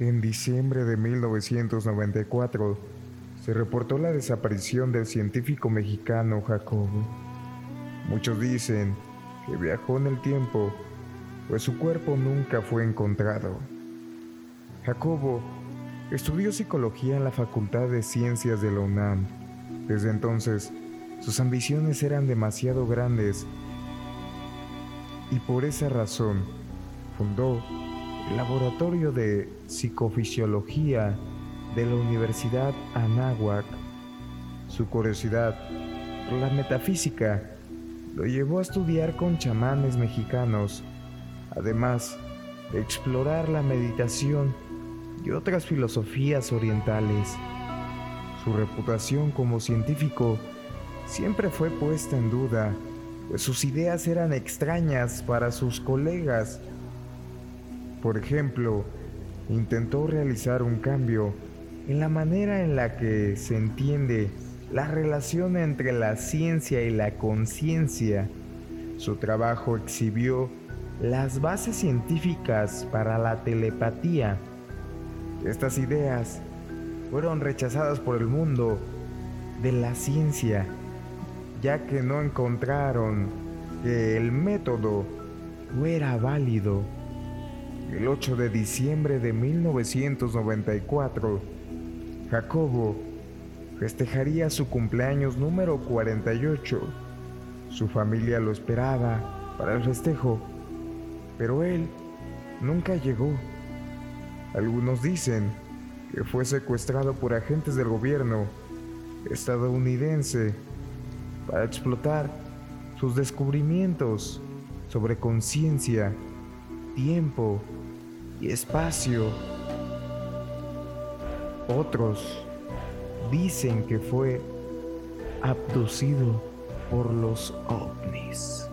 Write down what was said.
En diciembre de 1994 se reportó la desaparición del científico mexicano Jacobo. Muchos dicen que viajó en el tiempo, pues su cuerpo nunca fue encontrado. Jacobo estudió psicología en la Facultad de Ciencias de la UNAM. Desde entonces, sus ambiciones eran demasiado grandes y por esa razón fundó Laboratorio de Psicofisiología de la Universidad Anáhuac. Su curiosidad por la metafísica lo llevó a estudiar con chamanes mexicanos, además de explorar la meditación y otras filosofías orientales. Su reputación como científico siempre fue puesta en duda, pues sus ideas eran extrañas para sus colegas. Por ejemplo, intentó realizar un cambio en la manera en la que se entiende la relación entre la ciencia y la conciencia. Su trabajo exhibió las bases científicas para la telepatía. Estas ideas fueron rechazadas por el mundo de la ciencia, ya que no encontraron que el método fuera válido. El 8 de diciembre de 1994, Jacobo festejaría su cumpleaños número 48. Su familia lo esperaba para el festejo, pero él nunca llegó. Algunos dicen que fue secuestrado por agentes del gobierno estadounidense para explotar sus descubrimientos sobre conciencia, tiempo y espacio. Otros dicen que fue abducido por los ovnis.